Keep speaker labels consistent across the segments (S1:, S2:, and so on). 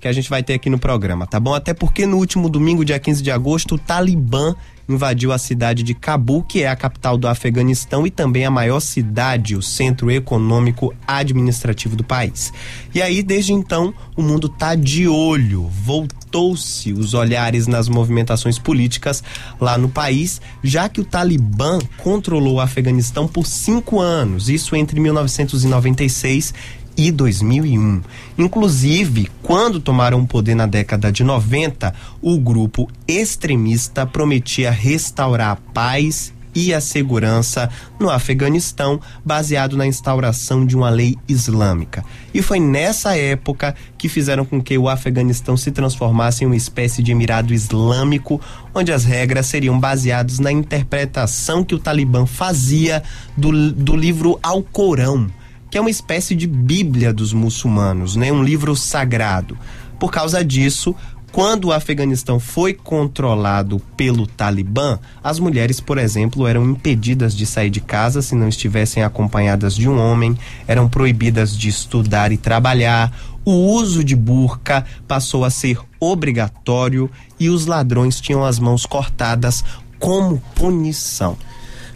S1: que a gente vai ter aqui no programa, tá bom? Até porque no último domingo, dia 15 de agosto, o Talibã invadiu a cidade de Cabul, que é a capital do Afeganistão e também a maior cidade, o centro econômico administrativo do país. E aí, desde então, o mundo tá de olho, voltou-se os olhares nas movimentações políticas lá no país, já que o Talibã controlou o Afeganistão por cinco anos, isso entre 1996 e 2001. Inclusive, quando tomaram o poder na década de 90, o grupo extremista prometia restaurar a paz e a segurança no Afeganistão, baseado na instauração de uma lei islâmica. E foi nessa época que fizeram com que o Afeganistão se transformasse em uma espécie de emirado islâmico, onde as regras seriam baseadas na interpretação que o Talibã fazia do, do livro Alcorão que é uma espécie de Bíblia dos muçulmanos, né? Um livro sagrado. Por causa disso, quando o Afeganistão foi controlado pelo Talibã, as mulheres, por exemplo, eram impedidas de sair de casa se não estivessem acompanhadas de um homem, eram proibidas de estudar e trabalhar, o uso de burca passou a ser obrigatório e os ladrões tinham as mãos cortadas como punição.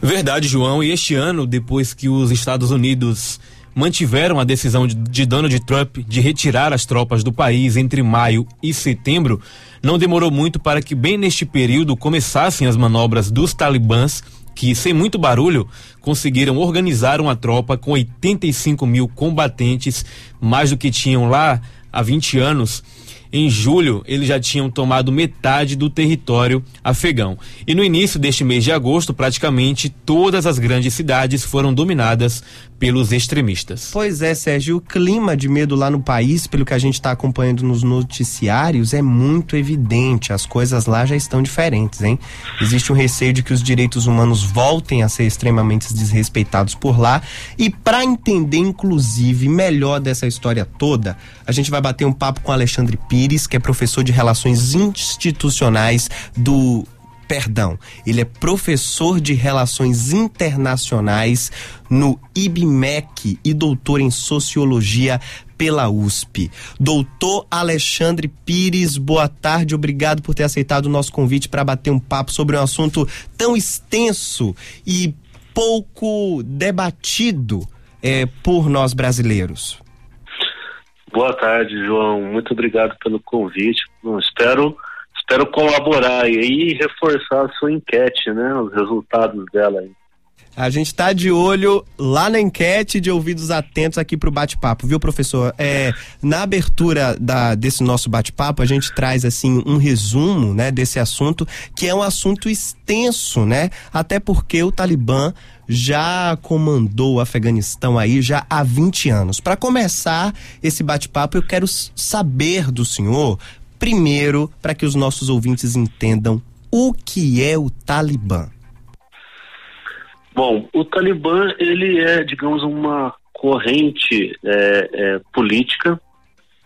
S2: Verdade, João. E este ano, depois que os Estados Unidos mantiveram a decisão de, de Donald Trump de retirar as tropas do país entre maio e setembro, não demorou muito para que, bem neste período, começassem as manobras dos talibãs, que, sem muito barulho, conseguiram organizar uma tropa com 85 mil combatentes, mais do que tinham lá há 20 anos em julho, eles já tinham tomado metade do território afegão. E no início deste mês de agosto, praticamente todas as grandes cidades foram dominadas pelos extremistas.
S1: Pois é, Sérgio, o clima de medo lá no país, pelo que a gente está acompanhando nos noticiários, é muito evidente. As coisas lá já estão diferentes, hein? Existe um receio de que os direitos humanos voltem a ser extremamente desrespeitados por lá. E para entender, inclusive, melhor dessa história toda, a gente vai bater um papo com Alexandre Pires, que é professor de Relações Institucionais do perdão, ele é professor de Relações Internacionais no IBMEC e doutor em Sociologia pela USP. Doutor Alexandre Pires, boa tarde, obrigado por ter aceitado o nosso convite para bater um papo sobre um assunto tão extenso e pouco debatido é, por nós brasileiros.
S3: Boa tarde, João. Muito obrigado pelo convite. Espero espero colaborar e reforçar a sua enquete, né? Os resultados dela aí.
S1: A gente está de olho lá na enquete de ouvidos atentos aqui para o bate-papo, viu, professor? É, na abertura da, desse nosso bate-papo, a gente traz assim um resumo, né, desse assunto, que é um assunto extenso, né? Até porque o Talibã já comandou o Afeganistão aí já há 20 anos. Para começar esse bate-papo, eu quero saber do senhor Primeiro, para que os nossos ouvintes entendam o que é o Talibã.
S3: Bom, o Talibã ele é, digamos, uma corrente é, é, política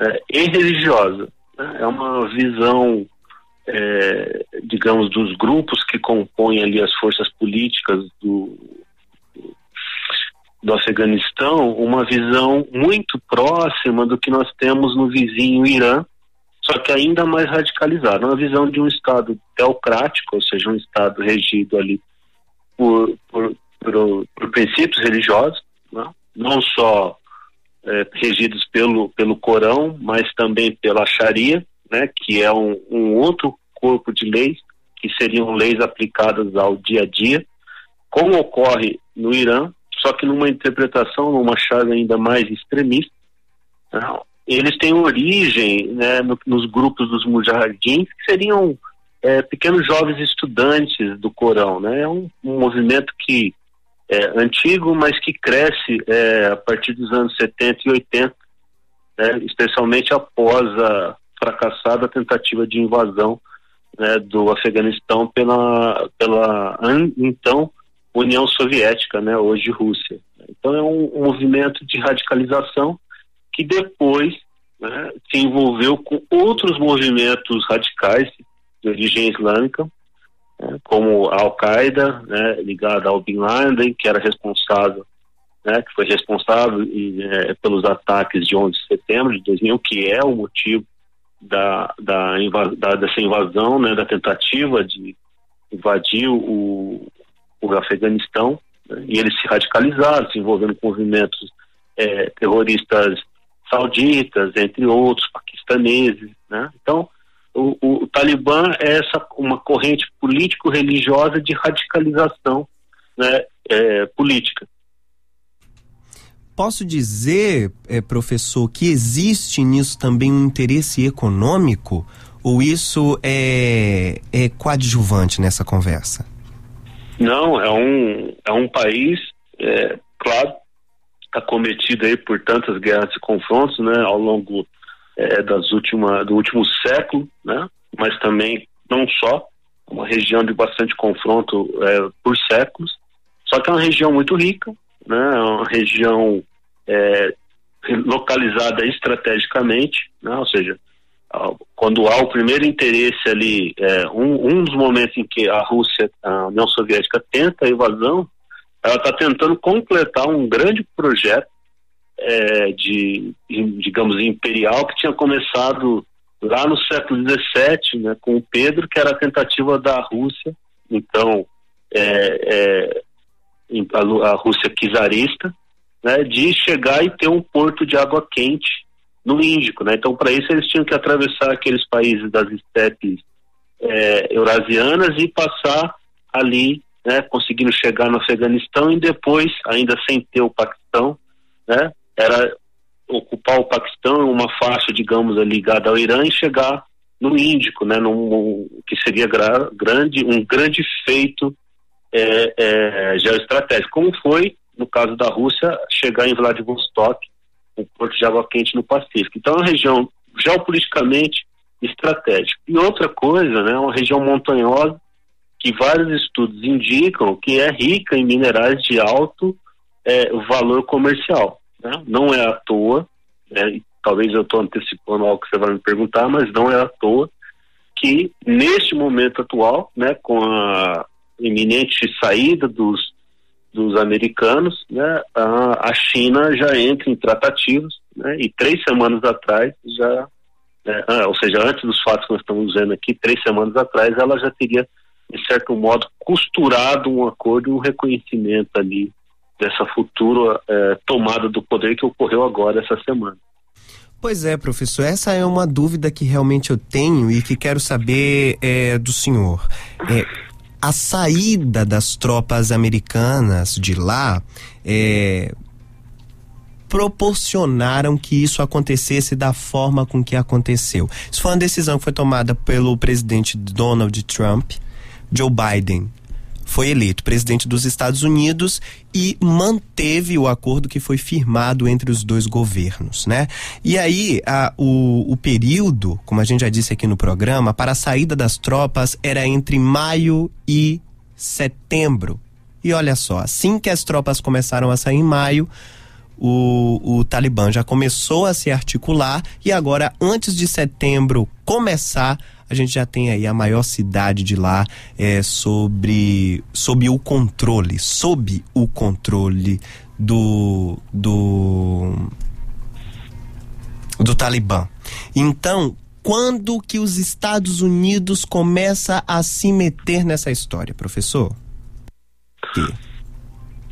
S3: é, e religiosa. Né? É uma visão, é, digamos, dos grupos que compõem ali as forças políticas do, do Afeganistão, uma visão muito próxima do que nós temos no vizinho Irã, só que ainda mais radicalizado, uma visão de um Estado teocrático, ou seja, um Estado regido ali por, por, por, por princípios religiosos, né? não só é, regidos pelo, pelo Corão, mas também pela Sharia, né? que é um, um outro corpo de leis, que seriam leis aplicadas ao dia a dia, como ocorre no Irã, só que numa interpretação, numa chave ainda mais extremista, né? eles têm origem né, no, nos grupos dos mujahidins, que seriam é, pequenos jovens estudantes do Corão. Né? É um, um movimento que é antigo, mas que cresce é, a partir dos anos 70 e 80, né, especialmente após a fracassada tentativa de invasão né, do Afeganistão pela, pela então União Soviética, né, hoje Rússia. Então é um, um movimento de radicalização que depois né, se envolveu com outros movimentos radicais de origem islâmica, né, como a Al-Qaeda, né, ligada ao Bin Laden, que era responsável, né, que foi responsável e, é, pelos ataques de 11 de setembro de 2001, que é o motivo da, da, da, dessa invasão, né, da tentativa de invadir o, o Afeganistão, né, e eles se radicalizaram, se envolvendo com movimentos é, terroristas sauditas, entre outros, paquistaneses, né? Então, o, o, o, Talibã é essa uma corrente político-religiosa de radicalização né, é, política.
S1: Posso dizer, é, professor, que existe nisso também um interesse econômico? Ou isso é, é coadjuvante nessa conversa?
S3: Não, é um, é um país, é, claro, acometido aí por tantas guerras e confrontos, né, ao longo é, das últimas, do último século, né, mas também não só, uma região de bastante confronto é, por séculos, só que é uma região muito rica, né, é uma região é, localizada estrategicamente, né, ou seja, quando há o primeiro interesse ali, é, um, um dos momentos em que a Rússia, a União Soviética tenta a invasão, ela está tentando completar um grande projeto é, de, digamos, imperial que tinha começado lá no século XVII, né, com o Pedro, que era a tentativa da Rússia, então é, é, a, a Rússia czarista, né, de chegar e ter um porto de água quente no Índico, né? Então, para isso eles tinham que atravessar aqueles países das estepes é, eurasianas e passar ali, né? Conseguindo chegar no Afeganistão e depois, ainda sem ter o Paquistão, né? Era ocupar o Paquistão, uma faixa, digamos, ligada ao Irã e chegar no Índico, né? Num, que seria gra, grande, um grande feito é, é, geoestratégico, como foi no caso da Rússia chegar em Vladivostok o porto de água quente no Pacífico. Então é uma região geopoliticamente estratégica. E outra coisa, né, uma região montanhosa que vários estudos indicam que é rica em minerais de alto é, valor comercial. Né? Não é à toa, né, talvez eu estou antecipando algo que você vai me perguntar, mas não é à toa que neste momento atual, né, com a iminente saída dos dos americanos, né, a, a China já entra em tratativos, né, e três semanas atrás já, né, ah, ou seja, antes dos fatos que nós estamos vendo aqui, três semanas atrás, ela já teria, de certo modo, costurado um acordo e um reconhecimento ali dessa futura eh, tomada do poder que ocorreu agora essa semana.
S1: Pois é, professor, essa é uma dúvida que realmente eu tenho e que quero saber é, do senhor. É, a saída das tropas americanas de lá é, proporcionaram que isso acontecesse da forma com que aconteceu. Isso foi uma decisão que foi tomada pelo presidente Donald Trump. Joe Biden foi eleito presidente dos Estados Unidos e manteve o acordo que foi firmado entre os dois governos, né? E aí, a, o, o período, como a gente já disse aqui no programa, para a saída das tropas era entre maio e setembro. E olha só, assim que as tropas começaram a sair em maio, o, o Talibã já começou a se articular e agora, antes de setembro começar, a gente já tem aí a maior cidade de lá é, sobre, sob o controle, sob o controle do, do, do Talibã. Então, quando que os Estados Unidos começa a se meter nessa história, professor?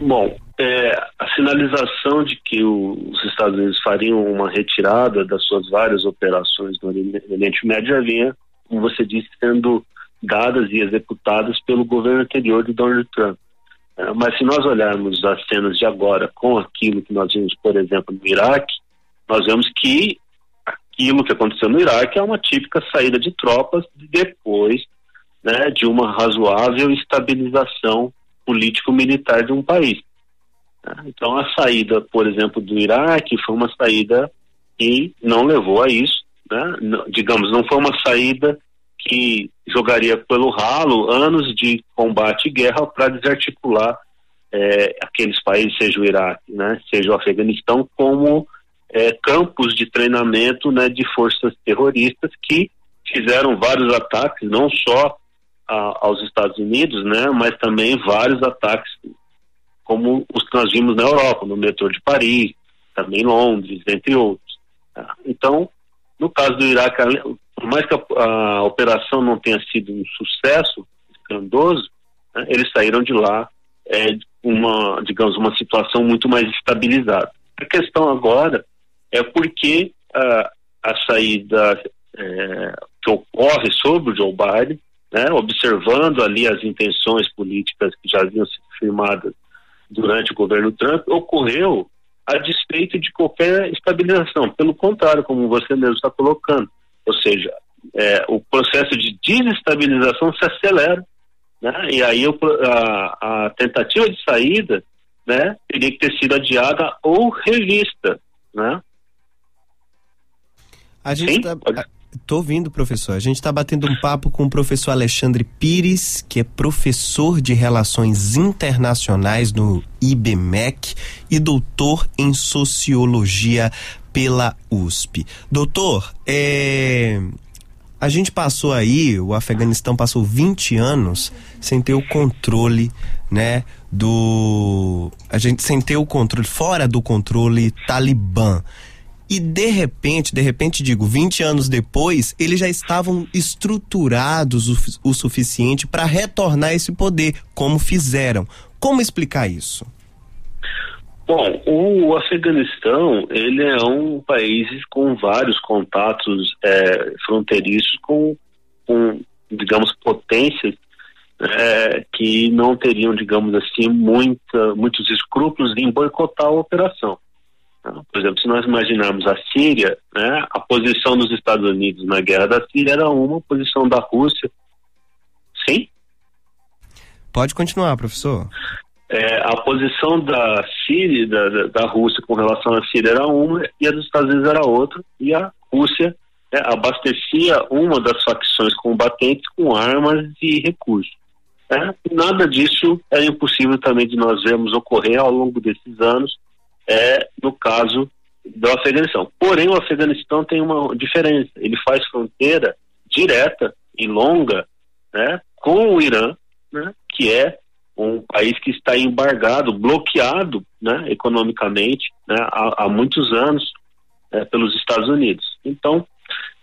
S3: Bom, é, a sinalização de que o, os Estados Unidos fariam uma retirada das suas várias operações no Oriente Médio já vinha como você disse, sendo dadas e executadas pelo governo anterior de Donald Trump. É, mas se nós olharmos as cenas de agora com aquilo que nós vimos, por exemplo, no Iraque, nós vemos que aquilo que aconteceu no Iraque é uma típica saída de tropas depois né, de uma razoável estabilização político-militar de um país. É, então, a saída, por exemplo, do Iraque foi uma saída que não levou a isso, né? digamos, não foi uma saída que jogaria pelo ralo anos de combate e guerra para desarticular é, aqueles países, seja o Iraque, né, seja o Afeganistão, como é, campos de treinamento né, de forças terroristas que fizeram vários ataques, não só a, aos Estados Unidos, né, mas também vários ataques como os que nós vimos na Europa, no metrô de Paris, também Londres, entre outros. Tá? Então, No caso do Iraque, por mais que a, a operação não tenha sido um sucesso estrondoso, né, eles saíram de lá é, uma, digamos, uma situação muito mais estabilizada. A questão agora é porque a, a saída é, que ocorre sobre o Joe Biden, né, observando ali as intenções políticas que já haviam sido firmadas durante o governo Trump, ocorreu a despeito de qualquer estabilização. Pelo contrário, como você mesmo está colocando, ou seja, é, o processo de desestabilização se acelera, né? E aí eu, a, a, tentativa de saída, né, teria que ter sido adiada ou revista, né?
S1: A gente está Tô ouvindo, professor. A gente está batendo um papo com o professor Alexandre Pires, que é professor de Relações Internacionais no IBMEC e doutor em Sociologia pela USP. Doutor, é... a gente passou aí, o Afeganistão passou 20 anos sem ter o controle, né, do... A gente sem ter o controle, fora do controle talibã. E de repente, de repente digo, 20 anos depois, eles já estavam estruturados o, o suficiente para retornar esse poder, como fizeram. Como explicar isso?
S3: Bom, o Afeganistão ele é um país com vários contatos é, fronteiriços com, com, digamos, potências é, que não teriam, digamos assim, muita, muitos escrúpulos em boicotar a operação. Por exemplo, se nós imaginarmos a Síria, né, a posição dos Estados Unidos na guerra da Síria era uma, a posição da Rússia. Sim?
S1: Pode continuar, professor.
S3: É, a posição da Síria, da, da, Rússia com relação à Síria era uma e a dos Estados Unidos era outra, e a Rússia né, abastecia uma das facções combatentes com armas e recursos. Né? Nada disso é impossível também de nós vermos ocorrer ao longo desses anos é no caso do Afeganistão. Porém, o Afeganistão tem uma diferença. Ele faz fronteira direta e longa né, com o Irã, né, que é um país que está embargado, bloqueado né, economicamente né, há, há, muitos anos né, pelos Estados Unidos. Então,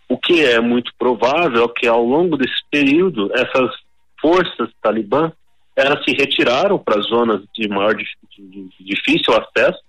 S3: o que é muito provável é que ao longo desse período, essas forças talibã elas se retiraram para zonas de maior de, de, de difícil acesso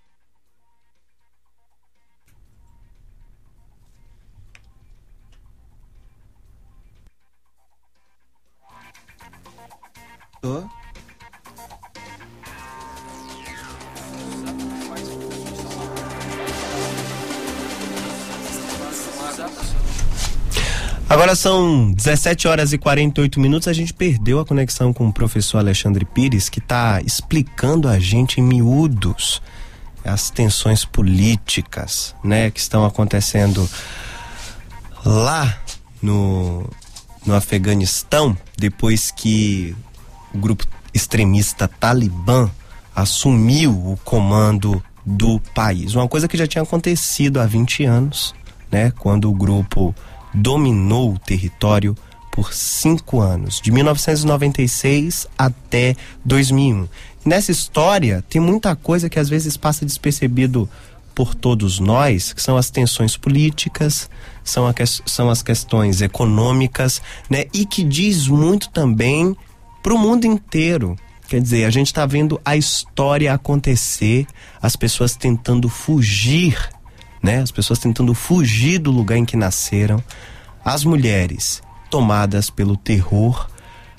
S3: Agora são 17 horas e 48 minutos. A gente perdeu a conexão com o professor Alexandre Pires, que está explicando a gente em miúdos as tensões políticas, né, que estão acontecendo lá no, no Afeganistão, depois que o grupo extremista Talibã assumiu o comando do país. Uma coisa que já tinha acontecido há 20 anos, né, quando o grupo dominou o território por cinco anos, de 1996 até 2001. nessa história tem muita coisa que às vezes passa despercebido por todos nós, que são as tensões políticas, são, a, são as questões econômicas, né, e que diz muito também para o mundo inteiro. Quer dizer, a gente está vendo a história acontecer, as pessoas tentando fugir, né? As pessoas tentando fugir do lugar em que nasceram, as mulheres tomadas pelo terror,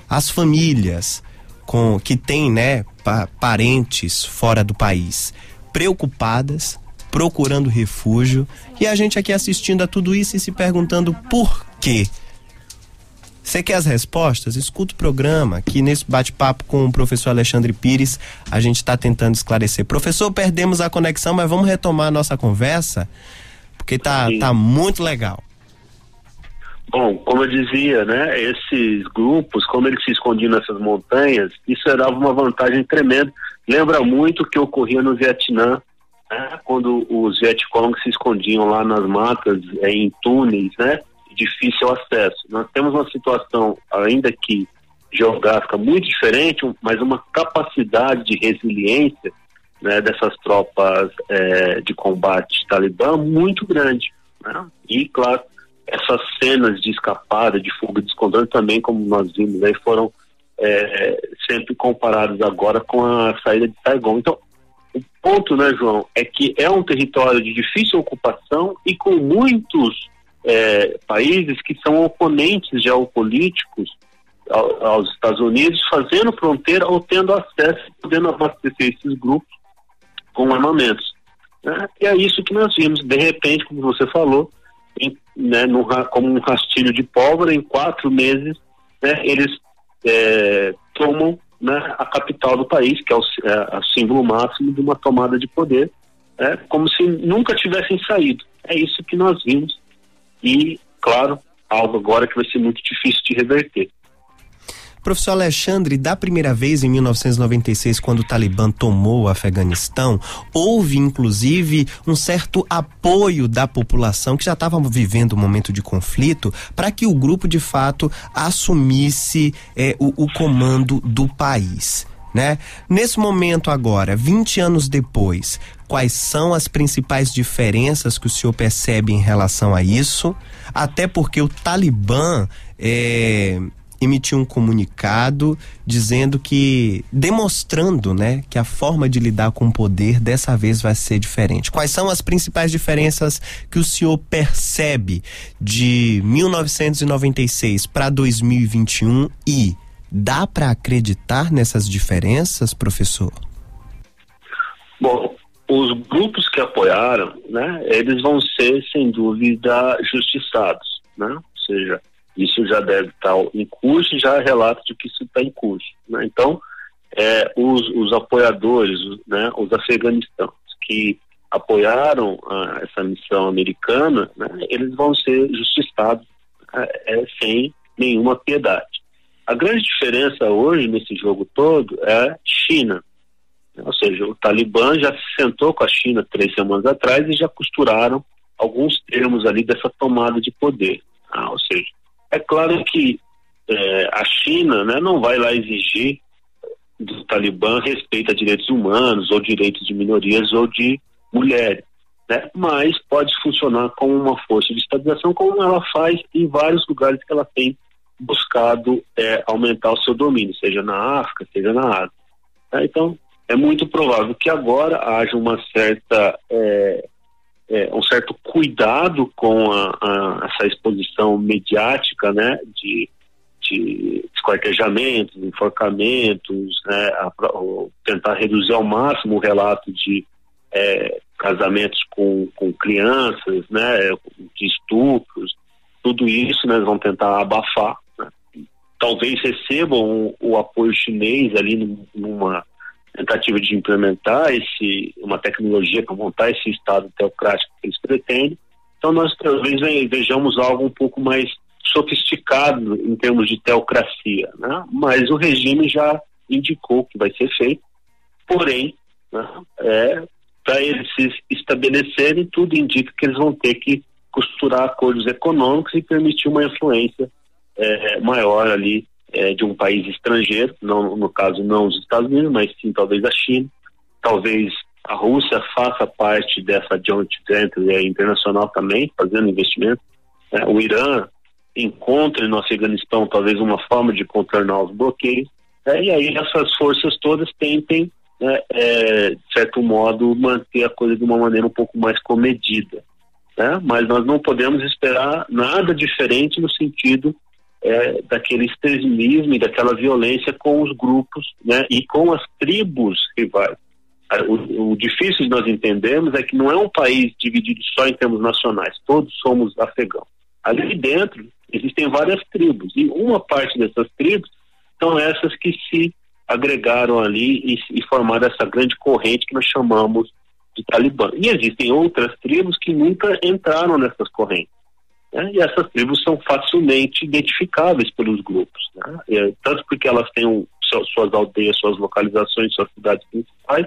S3: as famílias com que têm, né, pa parentes fora do país, preocupadas, procurando refúgio, e a gente aqui assistindo a tudo isso e se perguntando por quê? Você quer as respostas? Escuta o programa. Aqui nesse bate-papo com o professor Alexandre Pires, a gente está tentando esclarecer. Professor, perdemos a conexão, mas vamos retomar a nossa conversa, porque tá, tá muito legal. Bom, como eu dizia, né, esses grupos, como eles se escondiam nessas montanhas, isso dava uma vantagem tremenda. Lembra muito o que ocorria no Vietnã, né, quando os Vietcong se escondiam lá nas matas, em túneis, né? Difícil acesso. Nós temos uma situação, ainda que geográfica, muito diferente, mas uma capacidade de resiliência né, dessas tropas é, de combate talibã muito grande. Né? E, claro, essas cenas de escapada, de fuga, de descontrole também, como nós vimos aí, foram é, sempre comparadas agora com a saída de Saigon. Então, o ponto, né, João, é que é um território de difícil ocupação e com muitos é, países que são oponentes geopolíticos ao, aos Estados Unidos, fazendo fronteira ou tendo acesso, podendo abastecer esses grupos com armamentos. Né? E é isso que nós vimos, de repente, como você falou, em, né, no, como um rastilho de pólvora, em quatro meses, né, eles é, tomam né, a capital do país, que é o, é, símbolo máximo de uma tomada de poder, é, como se nunca tivessem saído. É isso que nós vimos. E, claro, algo agora que vai ser muito difícil de reverter.
S1: Professor Alexandre, da primeira vez em 1996, quando o Talibã tomou o Afeganistão, houve inclusive um certo apoio da população que já estava vivendo um momento de conflito para que o grupo de fato assumisse eh, o, o comando do país. Né? Nesse momento agora, 20 anos depois, quais são as principais diferenças que o senhor percebe em relação a isso? Até porque o Talibã é, emitiu um comunicado dizendo que demonstrando, né, que a forma de lidar com o poder dessa vez vai ser diferente. Quais são as principais diferenças que o senhor percebe de 1996 para 2021 e dá para acreditar nessas diferenças, professor?
S3: Bom, os grupos que apoiaram, né, eles vão ser sem dúvida justiçados, né? Ou seja, isso já deve estar em curso já há relatos de que isso está em curso. Né? Então, é, os, os, apoiadores, né, os afeganistãos que apoiaram ah, essa missão americana, né, eles vão ser justiçados é, é, sem nenhuma piedade. A grande diferença hoje nesse jogo todo é China. Ou seja, o Talibã já se sentou com a China três semanas atrás e já costuraram alguns termos ali dessa tomada de poder. Ah, ou seja, é claro que é, a China né, não vai lá exigir do Talibã respeito a direitos humanos ou direitos de minorias ou de mulheres, né? mas pode funcionar como uma força de estabilização, como ela faz em vários lugares que ela tem buscado é, aumentar o seu domínio, seja na África, seja na Ásia. Né? Então, é muito provável que agora haja uma certa é, é, um certo cuidado com a, a, essa exposição mediática, né, de, de esquartejamentos, enforcamentos, né, a, tentar reduzir ao máximo o relato de é, casamentos com, com crianças, né, de estupros, tudo isso né, vão tentar abafar. Né. Talvez recebam o, o apoio chinês ali numa tentativa de implementar esse, uma tecnologia para montar esse Estado teocrático que eles pretendem. Então, nós talvez vejamos algo um pouco mais sofisticado em termos de teocracia, né? mas o regime já indicou que vai ser feito, porém, né, é, para eles se estabelecerem, tudo indica que eles vão ter que costurar acordos econômicos e permitir uma influência é, maior ali é, de um país estrangeiro, não, no caso não os Estados Unidos, mas sim talvez a China, talvez a Rússia faça parte dessa joint venture internacional também, fazendo investimento. É, o Irã encontre no Afeganistão talvez uma forma de contornar os bloqueios. É, e aí essas forças todas tentem, né, é, de certo modo, manter a coisa de uma maneira um pouco mais comedida. Né? Mas nós não podemos esperar nada diferente no sentido é, daquele extremismo e daquela violência com os grupos né, e com as tribos rivais. O, o, difícil de nós entendermos é que não é um país dividido só em termos nacionais, todos somos afegãos. Ali dentro existem várias tribos e uma parte dessas tribos são essas que se agregaram ali e, e formaram essa grande corrente que nós chamamos de Talibã. E existem outras tribos que nunca entraram nessas correntes. Né? E essas tribos são facilmente identificáveis pelos grupos, né? é, tanto porque elas têm um, suas aldeias, suas localizações, suas cidades principais,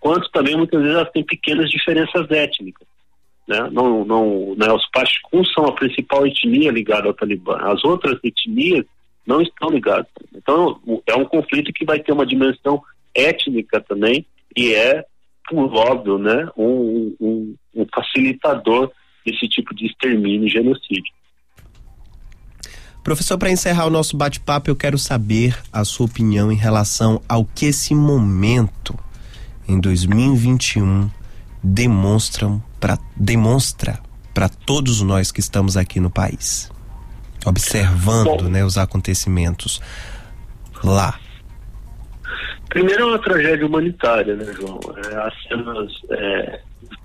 S3: quanto também muitas vezes elas têm pequenas diferenças étnicas. Né? Não, não, né? Os Pashtuns são a principal etnia ligada ao Talibã, as outras etnias não estão ligadas. Então é um conflito que vai ter uma dimensão étnica também e é, por óbvio, né, um, um, um facilitador esse tipo de extermínio e genocídio.
S1: Professor, para encerrar o nosso bate-papo, eu quero saber a sua opinião em relação ao que esse momento em 2021 demonstram pra, demonstra para todos nós que estamos aqui no país, observando Bom, né, os acontecimentos lá.
S3: Primeiro é uma tragédia humanitária, né, João? É, as cenas é,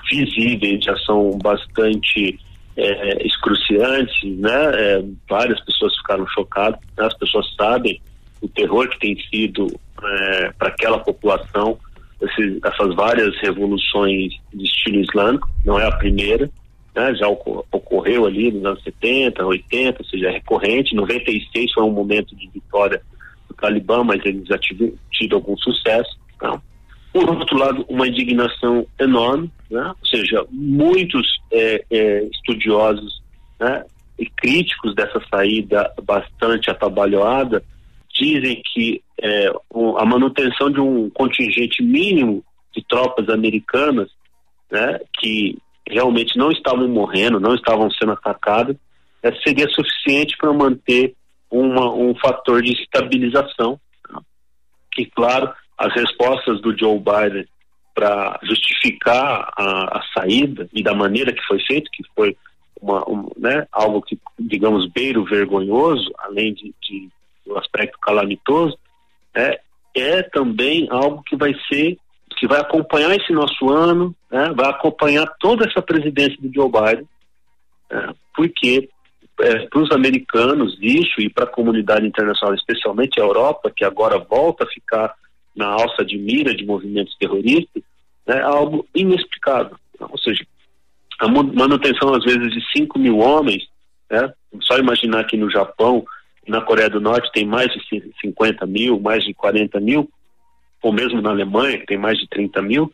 S3: visíveis já são bastante é, excruciantes, né? É, várias pessoas ficaram chocadas, né? as pessoas sabem o terror que tem sido é, para aquela população esse, essas várias revoluções de estilo islâmico, não é a primeira, né? já ocorreu ali nos anos 70, 80, ou seja, é recorrente. 96 foi um momento de vitória do Talibã, mas eles já tiveram algum sucesso. Tá? Por outro lado, uma indignação enorme, né? ou seja, muitos é, é, estudiosos né, e críticos dessa saída bastante atabalhoada dizem que é, a manutenção de um contingente mínimo de tropas americanas, né, que realmente não estavam morrendo, não estavam sendo atacadas, é, seria suficiente para manter uma, um fator de estabilização. Né? Que, claro, as respostas do Joe Biden para justificar a, a, saída e da maneira que foi feito, que foi uma, um, né, algo que, digamos, beiro vergonhoso, além de, de do aspecto calamitoso, é, é também algo que vai ser, que vai acompanhar esse nosso ano, né, vai acompanhar toda essa presidência do Joe Biden, é, porque é, para os americanos isso e para a comunidade internacional, especialmente a Europa, que agora volta a ficar na alça de mira de movimentos terroristas, né, é algo inexplicável. Ou seja, a manutenção às vezes de 5 mil homens, né, só imaginar que no Japão na Coreia do Norte tem mais de 50 mil, mais de 40 mil, ou mesmo na Alemanha, que tem mais de 30 mil,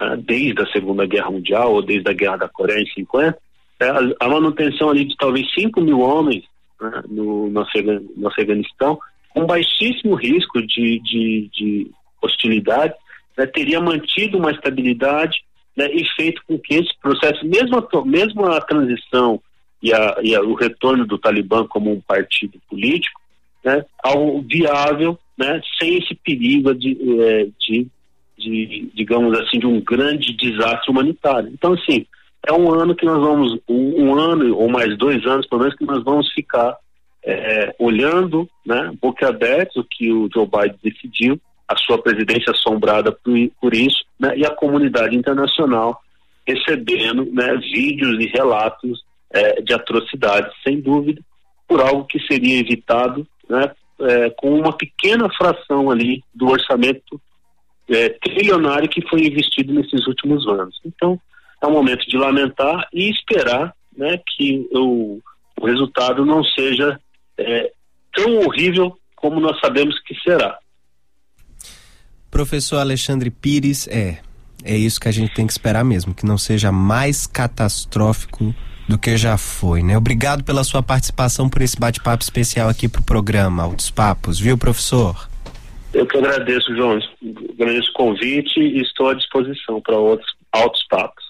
S3: né, desde a Segunda Guerra Mundial ou desde a Guerra da Coreia em 50, é, a manutenção ali de talvez 5 mil homens né, no, no, no Afeganistão, com baixíssimo risco de, de, de hostilidade, né, teria mantido uma estabilidade né, e feito com que esse processo, mesmo a, mesmo a transição e, a, e a, o retorno do Talibã como um partido político, né, algo viável, né, sem esse perigo de, é, de, de, digamos assim, de um grande desastre humanitário. Então, assim, é um ano que nós vamos, um, um ano ou mais dois anos, pelo menos, que nós vamos ficar é, olhando, né, boca aberta, o que o Joe Biden decidiu, a sua presidência assombrada por, por isso, né, e a comunidade internacional recebendo né, vídeos e relatos é, de atrocidades, sem dúvida, por algo que seria evitado né, é, com uma pequena fração ali do orçamento é, trilionário que foi investido nesses últimos anos. Então, é um momento de lamentar e esperar né, que o, o resultado não seja é, tão horrível como nós sabemos que será.
S1: Professor Alexandre Pires, é, é isso que a gente tem que esperar mesmo, que não seja mais catastrófico do que já foi, né? Obrigado pela sua participação por esse bate-papo especial aqui pro programa Altos Papos, viu, professor?
S3: Eu que agradeço, João. Agradeço o convite e estou à disposição para outros altos papos.